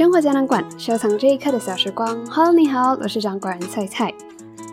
生活胶囊馆，收藏这一刻的小时光。Hello，你好，我是掌管人菜菜。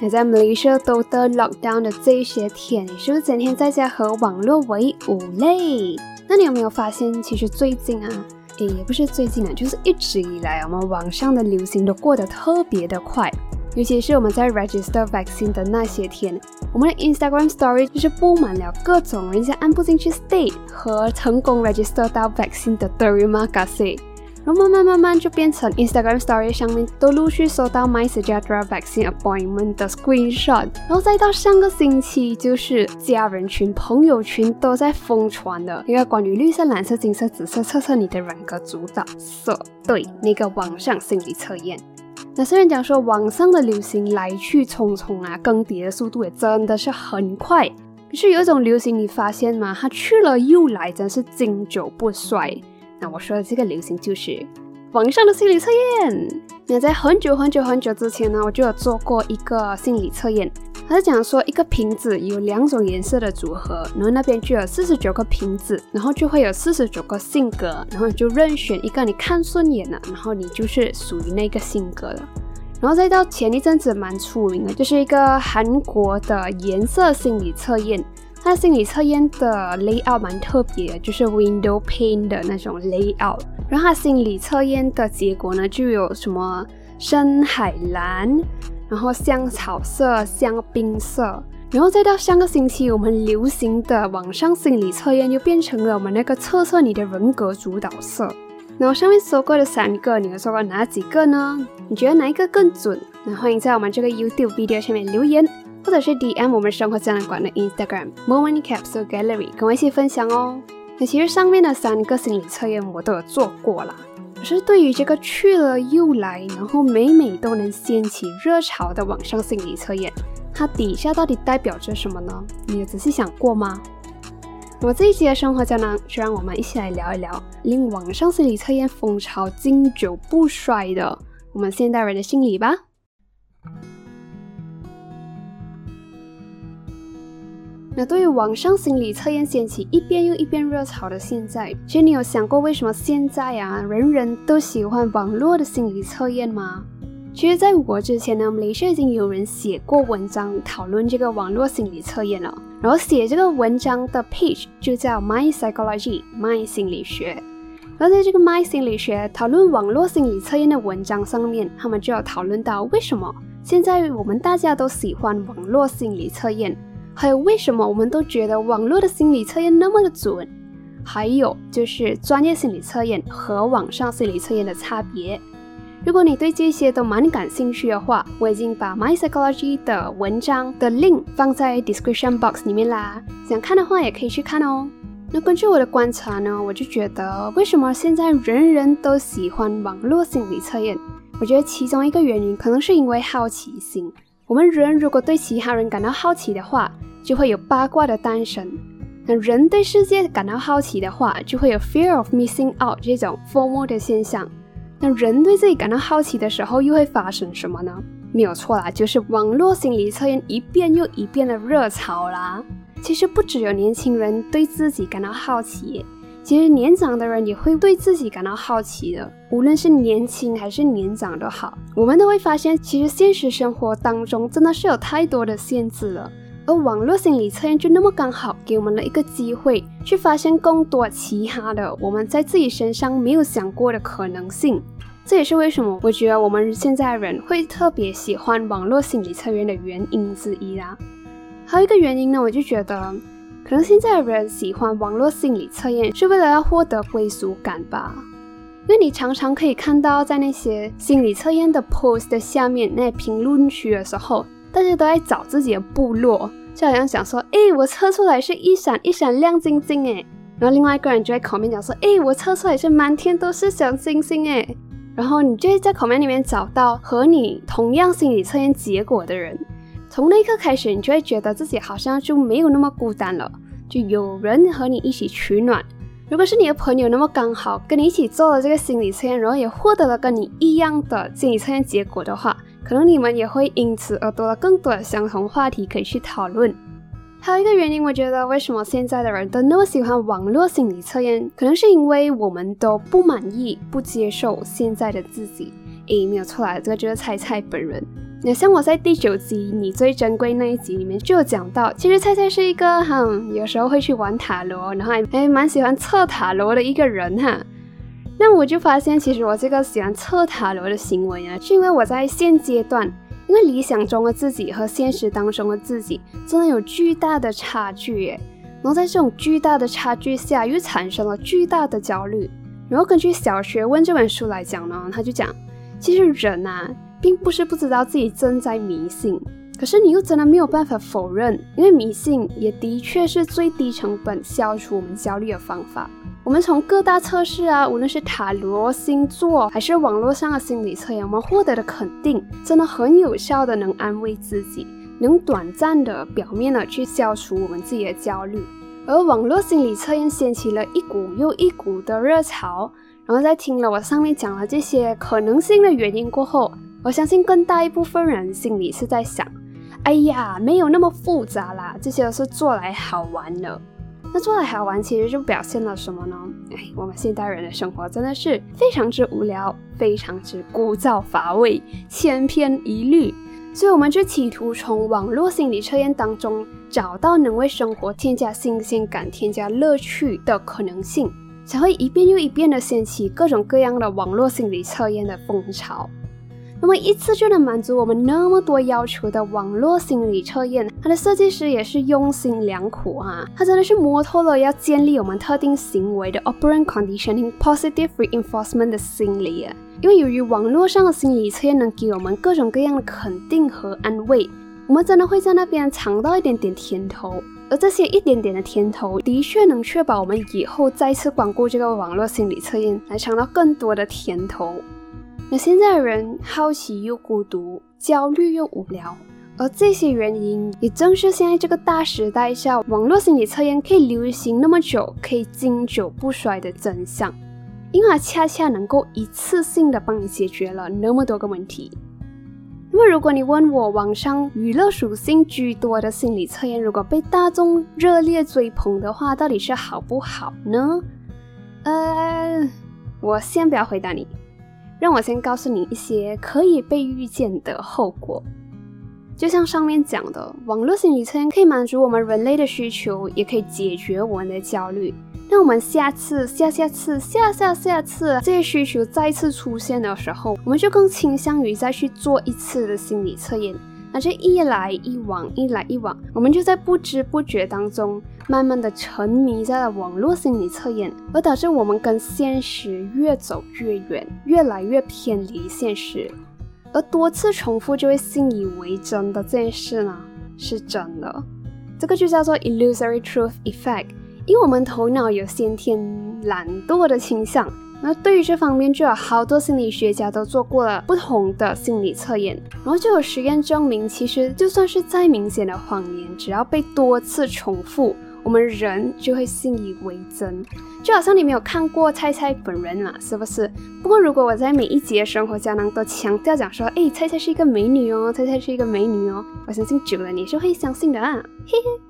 那在马来西亚都得 lockdown 的这些天，你是不是整天在家和网络为伍嘞？那你有没有发现，其实最近啊，也不是最近啊，就是一直以来，我们网上的流行都过得特别的快。尤其是我们在 register vaccine 的那些天，我们的 Instagram story 就是布满了各种人家按不进去 state 和成功 register 到 vaccine 的 terima kasih，然后慢慢慢慢就变成 Instagram story 上面都陆续收到 my suggested vaccine appointment 的 screenshot，然后再到上个星期就是家人群、朋友群都在疯传的一个关于绿色、蓝色、金色、紫色测测你的人格主导色，对，那个网上心理测验。那虽然讲说网上的流行来去匆匆啊，更迭的速度也真的是很快。可是有一种流行，你发现吗？它去了又来，真是经久不衰。那我说的这个流行就是。网上的心理测验，那在很久很久很久之前呢，我就有做过一个心理测验。它是讲说一个瓶子有两种颜色的组合，然后那边就有四十九个瓶子，然后就会有四十九个性格，然后你就任选一个你看顺眼的，然后你就是属于那个性格的。然后再到前一阵子蛮出名的，就是一个韩国的颜色心理测验。它心理测验的 layout 蛮特别，就是 window pane 的那种 layout。然后它心理测验的结果呢，就有什么深海蓝，然后香草色、香槟色。然后再到上个星期我们流行的网上心理测验，又变成了我们那个测测你的人格主导色。那我上面说过的三个，你有说过哪几个呢？你觉得哪一个更准？那欢迎在我们这个 YouTube video 下面留言。或者是 DM 我们生活胶囊馆的 Instagram Moment Capsule Gallery，跟我一起分享哦。那其实上面的三个心理测验我都有做过啦。可是对于这个去了又来，然后每每都能掀起热潮的网上心理测验，它底下到底代表着什么呢？你有仔细想过吗？我这一期的生活胶囊，就让我们一起来聊一聊令网上心理测验风潮经久不衰的我们现代人的心理吧。那对于网上心理测验掀起一遍又一遍热潮的现在，其实你有想过为什么现在啊人人都喜欢网络的心理测验吗？其实，在我之前呢，我们雷士已经有人写过文章讨论这个网络心理测验了。然后写这个文章的 page 就叫 My Psychology，My 心理学。而在这个 My 心理学讨论网络心理测验的文章上面，他们就要讨论到为什么现在我们大家都喜欢网络心理测验。还有为什么我们都觉得网络的心理测验那么的准？还有就是专业心理测验和网上心理测验的差别。如果你对这些都蛮感兴趣的话，我已经把 My Psychology 的文章的 link 放在 description box 里面啦。想看的话也可以去看哦。那根据我的观察呢，我就觉得为什么现在人人都喜欢网络心理测验？我觉得其中一个原因可能是因为好奇心。我们人如果对其他人感到好奇的话，就会有八卦的诞生。那人对世界感到好奇的话，就会有 fear of missing out 这种 formal 的现象。那人对自己感到好奇的时候，又会发生什么呢？没有错啦，就是网络心理测验一遍又一遍的热潮啦。其实不只有年轻人对自己感到好奇。其实年长的人也会对自己感到好奇的，无论是年轻还是年长都好，我们都会发现，其实现实生活当中真的是有太多的限制了，而网络心理测验就那么刚好给我们了一个机会，去发现更多其他的我们在自己身上没有想过的可能性。这也是为什么我觉得我们现在人会特别喜欢网络心理测验的原因之一啦。还有一个原因呢，我就觉得。可能现在的人喜欢网络心理测验，是为了要获得归属感吧？因为你常常可以看到，在那些心理测验的 post 的下面那评论区的时候，大家都在找自己的部落，就好像想说：“哎，我测出来是一闪一闪亮晶晶哎。”然后另外一个人就在口面讲说：“哎，我测出来是满天都是小星星哎。”然后你就会在口面里面找到和你同样心理测验结果的人。从那一刻开始，你就会觉得自己好像就没有那么孤单了，就有人和你一起取暖。如果是你的朋友，那么刚好跟你一起做了这个心理测验，然后也获得了跟你一样的心理测验结果的话，可能你们也会因此而多了更多的相同话题可以去讨论。还有一个原因，我觉得为什么现在的人都那么喜欢网络心理测验，可能是因为我们都不满意、不接受现在的自己。诶，没有错啦，这个就是菜菜本人。那像我在第九集《你最珍贵》那一集里面就有讲到，其实菜菜是一个哈，有时候会去玩塔罗，然后还还蛮喜欢测塔罗的一个人哈。那我就发现，其实我这个喜欢测塔罗的行为啊，是因为我在现阶段，因为理想中的自己和现实当中的自己真的有巨大的差距耶。然后在这种巨大的差距下，又产生了巨大的焦虑。然后根据《小学问》这本书来讲呢，他就讲，其实人啊。并不是不知道自己正在迷信，可是你又真的没有办法否认，因为迷信也的确是最低成本消除我们焦虑的方法。我们从各大测试啊，无论是塔罗、星座，还是网络上的心理测验，我们获得的肯定，真的很有效的能安慰自己，能短暂的、表面的去消除我们自己的焦虑。而网络心理测验掀起了一股又一股的热潮，然后在听了我上面讲了这些可能性的原因过后。我相信更大一部分人心里是在想：哎呀，没有那么复杂啦，这些都是做来好玩的。那做来好玩，其实就表现了什么呢？哎，我们现代人的生活真的是非常之无聊，非常之枯燥乏味，千篇一律。所以我们就企图从网络心理测验当中找到能为生活添加新鲜感、添加乐趣的可能性，才会一遍又一遍的掀起各种各样的网络心理测验的风潮。那么一次就能满足我们那么多要求的网络心理测验，它的设计师也是用心良苦啊！它真的是摸透了要建立我们特定行为的 operant conditioning positive reinforcement 的心理啊！因为由于网络上的心理测验能给我们各种各样的肯定和安慰，我们真的会在那边尝到一点点甜头，而这些一点点的甜头的确能确保我们以后再次光顾这个网络心理测验，来尝到更多的甜头。那现在的人好奇又孤独，焦虑又无聊，而这些原因也正是现在这个大时代下，网络心理测验可以流行那么久，可以经久不衰的真相，因为它恰恰能够一次性的帮你解决了那么多个问题。那，如果你问我，网上娱乐属性居多的心理测验，如果被大众热烈追捧的话，到底是好不好呢？呃，我先不要回答你。让我先告诉你一些可以被预见的后果。就像上面讲的，网络心理测验可以满足我们人类的需求，也可以解决我们的焦虑。那我们下次、下下次、下下下次这些需求再次出现的时候，我们就更倾向于再去做一次的心理测验。那这一来一往，一来一往，我们就在不知不觉当中，慢慢的沉迷在了网络心理测验，而导致我们跟现实越走越远，越来越偏离现实。而多次重复就会信以为真的这件事呢，是真的。这个就叫做 illusory truth effect，因为我们头脑有先天懒惰的倾向。那对于这方面，就有好多心理学家都做过了不同的心理测验，然后就有实验证明，其实就算是再明显的谎言，只要被多次重复，我们人就会信以为真。就好像你没有看过菜菜本人嘛，是不是？不过如果我在每一节生活胶囊都强调讲说，哎，菜菜是一个美女哦，菜菜是一个美女哦，我相信久了你是会相信的啊，嘿嘿。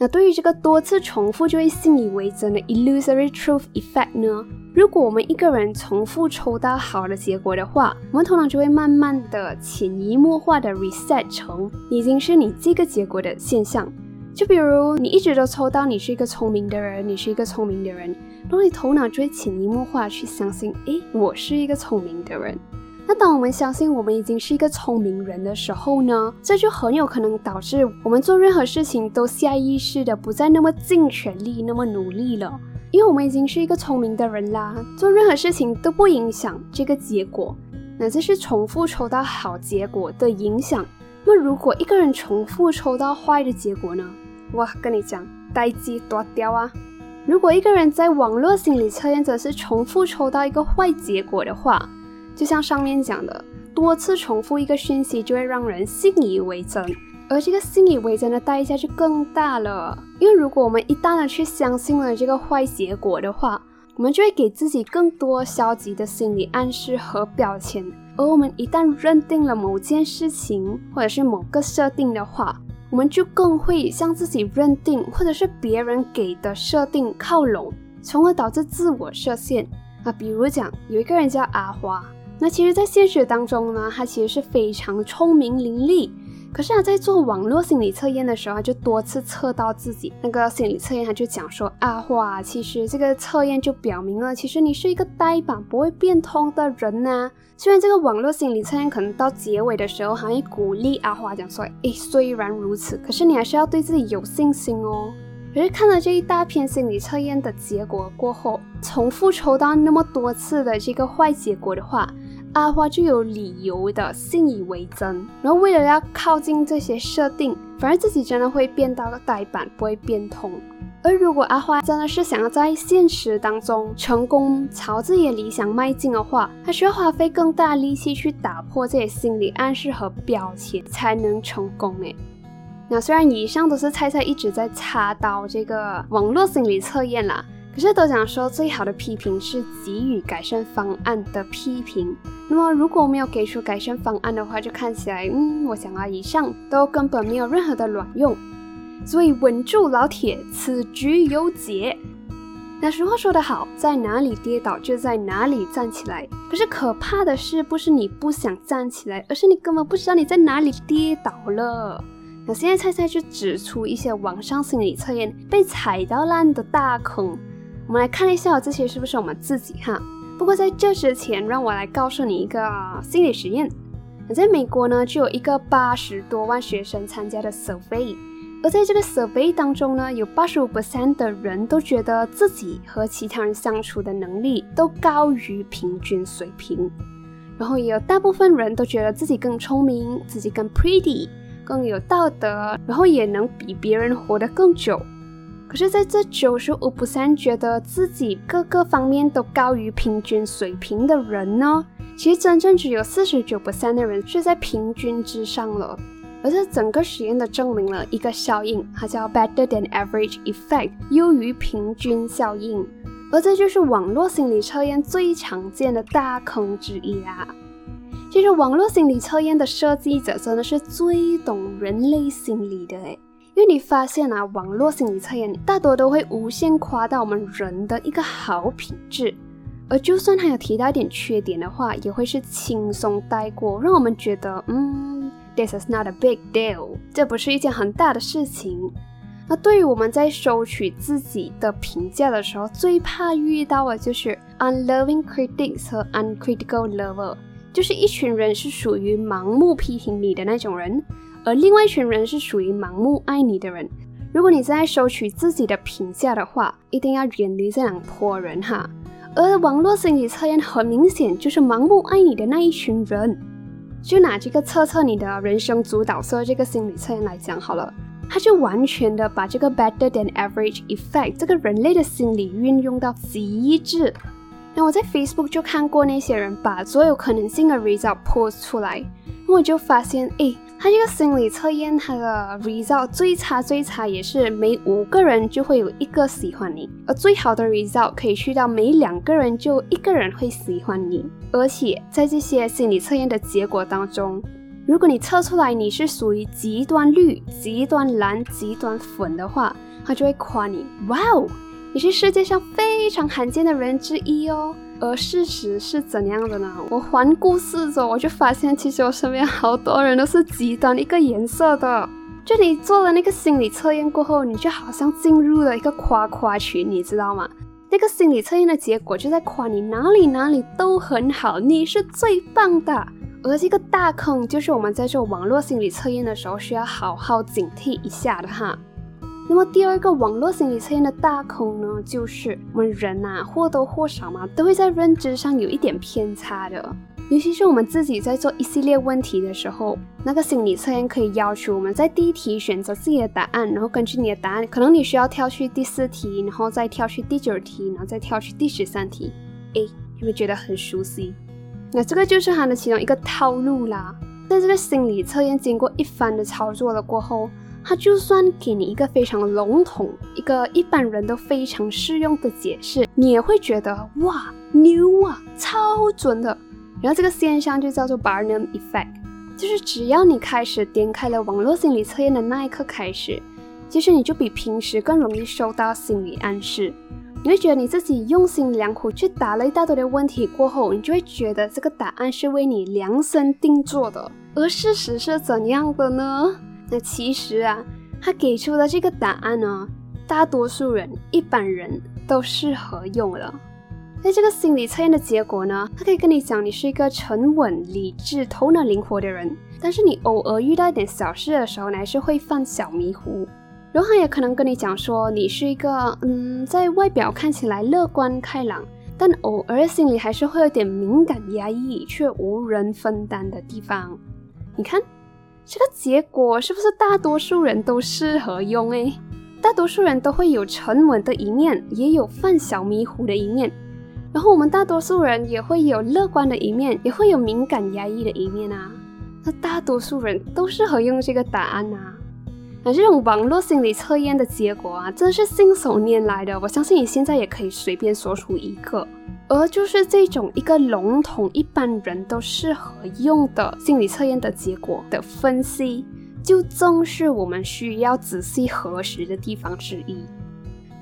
那对于这个多次重复就会信以为真的 illusory truth effect 呢？如果我们一个人重复抽到好的结果的话，我们头脑就会慢慢的潜移默化的 reset 成已经是你这个结果的现象。就比如你一直都抽到你是一个聪明的人，你是一个聪明的人，然后你头脑就会潜移默化去相信，诶，我是一个聪明的人。那当我们相信我们已经是一个聪明人的时候呢，这就很有可能导致我们做任何事情都下意识的不再那么尽全力、那么努力了，因为我们已经是一个聪明的人啦，做任何事情都不影响这个结果。那这是重复抽到好结果的影响。那如果一个人重复抽到坏的结果呢？哇，跟你讲，呆鸡多掉啊！如果一个人在网络心理测验者是重复抽到一个坏结果的话，就像上面讲的，多次重复一个讯息就会让人信以为真，而这个信以为真的代价就更大了。因为如果我们一旦的去相信了这个坏结果的话，我们就会给自己更多消极的心理暗示和标签。而我们一旦认定了某件事情或者是某个设定的话，我们就更会向自己认定或者是别人给的设定靠拢，从而导致自我设限啊。比如讲，有一个人叫阿花，那其实，在现实当中呢，他其实是非常聪明伶俐。可是他在做网络心理测验的时候，他就多次测到自己那个心理测验，他就讲说阿花，其实这个测验就表明了，其实你是一个呆板不会变通的人呐。虽然这个网络心理测验可能到结尾的时候还会鼓励阿花讲说，诶，虽然如此，可是你还是要对自己有信心哦。可是看了这一大篇心理测验的结果过后，重复抽到那么多次的这个坏结果的话。阿花就有理由的信以为真，然后为了要靠近这些设定，反而自己真的会变到个呆板，不会变通。而如果阿花真的是想要在现实当中成功朝自己的理想迈进的话，他需要花费更大力气去打破这些心理暗示和标签，才能成功诶。那虽然以上都是菜菜一直在插刀这个网络心理测验啦。可是都讲说，最好的批评是给予改善方案的批评。那么如果没有给出改善方案的话，就看起来，嗯，我想啊，以上都根本没有任何的卵用。所以稳住老铁，此局有解。那俗话说得好，在哪里跌倒就在哪里站起来。可是可怕的是，不是你不想站起来，而是你根本不知道你在哪里跌倒了。那现在菜菜就指出一些网上心理测验被踩到烂的大坑。我们来看一下这些是不是我们自己哈。不过在这之前，让我来告诉你一个心理实验。在美国呢，就有一个八十多万学生参加的 survey，而在这个 survey 当中呢，有八十五 percent 的人都觉得自己和其他人相处的能力都高于平均水平，然后也有大部分人都觉得自己更聪明，自己更 pretty，更有道德，然后也能比别人活得更久。可是，在这九十五觉得自己各个方面都高于平均水平的人呢，其实真正只有四十九的人是在平均之上了。而这整个实验的证明了一个效应，它叫 better than average effect，优于平均效应。而这就是网络心理测验最常见的大坑之一啦。其实，网络心理测验的设计者真的是最懂人类心理的诶。因为你发现啊，网络心理测验大多都会无限夸大我们人的一个好品质，而就算他有提到一点缺点的话，也会是轻松带过，让我们觉得，嗯，this is not a big deal，这不是一件很大的事情。那对于我们在收取自己的评价的时候，最怕遇到的就是 unloving critics 和 uncritical lover，就是一群人是属于盲目批评你的那种人。而另外一群人是属于盲目爱你的人。如果你在收取自己的评价的话，一定要远离这两拨人哈。而网络心理测验很明显就是盲目爱你的那一群人。就拿这个测测你的人生主导色这个心理测验来讲好了，它就完全的把这个 better than average effect 这个人类的心理运用到极致。那我在 Facebook 就看过那些人把所有可能性的 result post 出来，那我就发现，哎。他这个心理测验，他的 result 最差最差也是每五个人就会有一个喜欢你，而最好的 result 可以去到每两个人就一个人会喜欢你。而且在这些心理测验的结果当中，如果你测出来你是属于极端绿、极端蓝、极端粉的话，他就会夸你，哇哦，你是世界上非常罕见的人之一哦。而事实是怎样的呢？我环顾四周，我就发现，其实我身边好多人都是极端一个颜色的。就你做了那个心理测验过后，你就好像进入了一个夸夸群，你知道吗？那个心理测验的结果就在夸你哪里哪里都很好，你是最棒的。而这个大坑就是我们在做网络心理测验的时候需要好好警惕一下的哈。那么第二个网络心理测验的大坑呢，就是我们人呐或多或少嘛，都会在认知上有一点偏差的。尤其是我们自己在做一系列问题的时候，那个心理测验可以要求我们在第一题选择自己的答案，然后根据你的答案，可能你需要跳去第四题，然后再跳去第九题，然后再跳去第十三题。哎，有没有觉得很熟悉？那这个就是它的其中一个套路啦。在这个心理测验经过一番的操作了过后。他就算给你一个非常笼统、一个一般人都非常适用的解释，你也会觉得哇牛啊，超准的。然后这个现象就叫做 Barnum Effect。就是只要你开始点开了网络心理测验的那一刻开始，其实你就比平时更容易收到心理暗示。你会觉得你自己用心良苦去答了一大堆的问题过后，你就会觉得这个答案是为你量身定做的。而事实是怎样的呢？那其实啊，他给出的这个答案呢，大多数人、一般人都适合用了。那这个心理测验的结果呢，他可以跟你讲你是一个沉稳、理智、头脑灵活的人，但是你偶尔遇到一点小事的时候，你还是会犯小迷糊。然后也可能跟你讲说，你是一个嗯，在外表看起来乐观开朗，但偶尔心里还是会有点敏感压抑，却无人分担的地方。你看这个结果是不是大多数人都适合用？诶，大多数人都会有沉稳的一面，也有犯小迷糊的一面。然后我们大多数人也会有乐观的一面，也会有敏感压抑的一面啊。那大多数人都适合用这个答案啊。那这种网络心理测验的结果啊，真是信手拈来的。我相信你现在也可以随便说出一个，而就是这种一个笼统一般人都适合用的心理测验的结果的分析，就正是我们需要仔细核实的地方之一。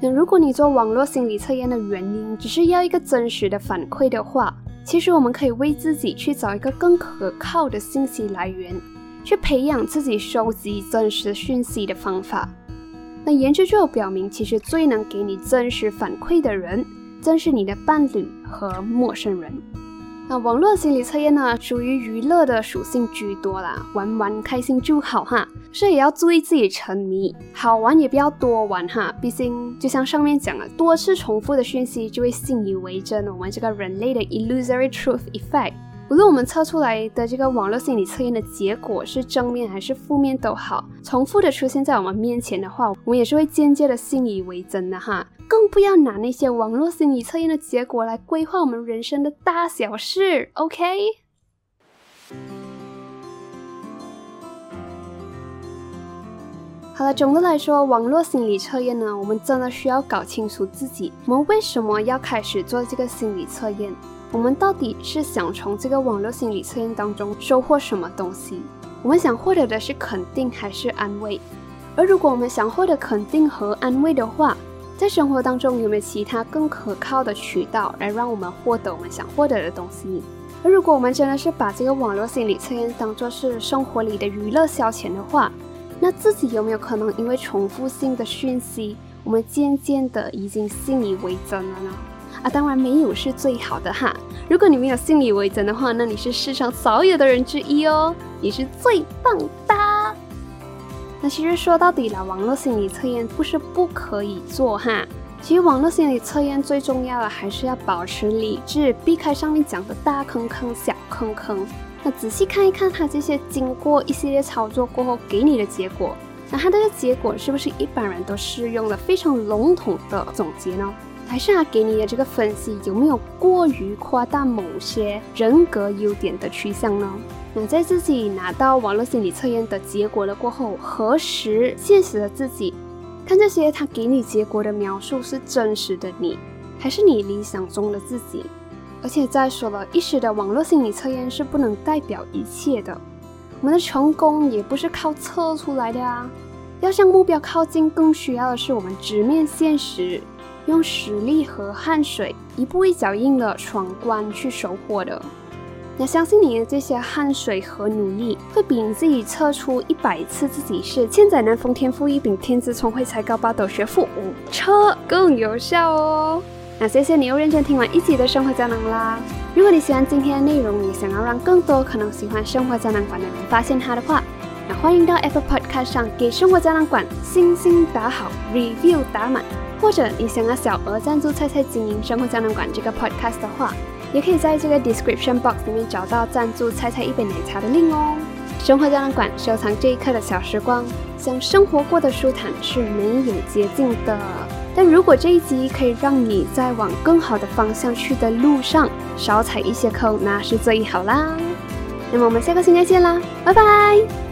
那如果你做网络心理测验的原因只是要一个真实的反馈的话，其实我们可以为自己去找一个更可靠的信息来源。去培养自己收集真实讯息的方法。那研究就表明，其实最能给你真实反馈的人，正是你的伴侣和陌生人。那网络心理测验呢，属于娱乐的属性居多啦，玩玩开心就好哈。所以也要注意自己沉迷，好玩也不要多玩哈。毕竟就像上面讲了，多次重复的讯息就会信以为真，我们这个人类的 illusory truth effect。无论我们测出来的这个网络心理测验的结果是正面还是负面都好，重复的出现在我们面前的话，我们也是会间接的信以为真的哈。更不要拿那些网络心理测验的结果来规划我们人生的大小事。OK。好了，总的来说，网络心理测验呢，我们真的需要搞清楚自己，我们为什么要开始做这个心理测验。我们到底是想从这个网络心理测验当中收获什么东西？我们想获得的是肯定还是安慰？而如果我们想获得肯定和安慰的话，在生活当中有没有其他更可靠的渠道来让我们获得我们想获得的东西？而如果我们真的是把这个网络心理测验当做是生活里的娱乐消遣的话，那自己有没有可能因为重复性的讯息，我们渐渐的已经信以为真了呢？啊，当然没有是最好的哈。如果你没有信以为真的话，那你是世上少有的人之一哦，你是最棒的。那其实说到底了，网络心理测验不是不可以做哈。其实网络心理测验最重要的还是要保持理智，避开上面讲的大坑坑、小坑坑。那仔细看一看它这些经过一系列操作过后给你的结果，那它的结果是不是一般人都适用的非常笼统的总结呢？还是他给你的这个分析有没有过于夸大某些人格优点的趋向呢？那在自己拿到网络心理测验的结果了过后，核实现实的自己，看这些他给你结果的描述是真实的你，还是你理想中的自己？而且再说了，一时的网络心理测验是不能代表一切的，我们的成功也不是靠测出来的啊！要向目标靠近，更需要的是我们直面现实。用实力和汗水一步一脚印的闯关去收获的，那相信你的这些汗水和努力，会比你自己测出一百次自己是千载难逢天赋异禀、天资聪慧才高八斗、学富五车更有效哦。那谢谢你又认真听完一集的生活胶囊啦。如果你喜欢今天的内容，也想要让更多可能喜欢生活胶囊馆的人发现它的话，那欢迎到 Apple Pod 上给生活胶囊馆星星打好，review 打满。或者你想要小额赞助菜菜经营生活胶囊馆这个 podcast 的话，也可以在这个 description box 里面找到赞助菜菜一杯奶茶的 link 哦。生活胶囊馆收藏这一刻的小时光，想生活过得舒坦是没有捷径的。但如果这一集可以让你在往更好的方向去的路上少踩一些坑，那是最好啦。那么我们下个星期见啦，拜拜。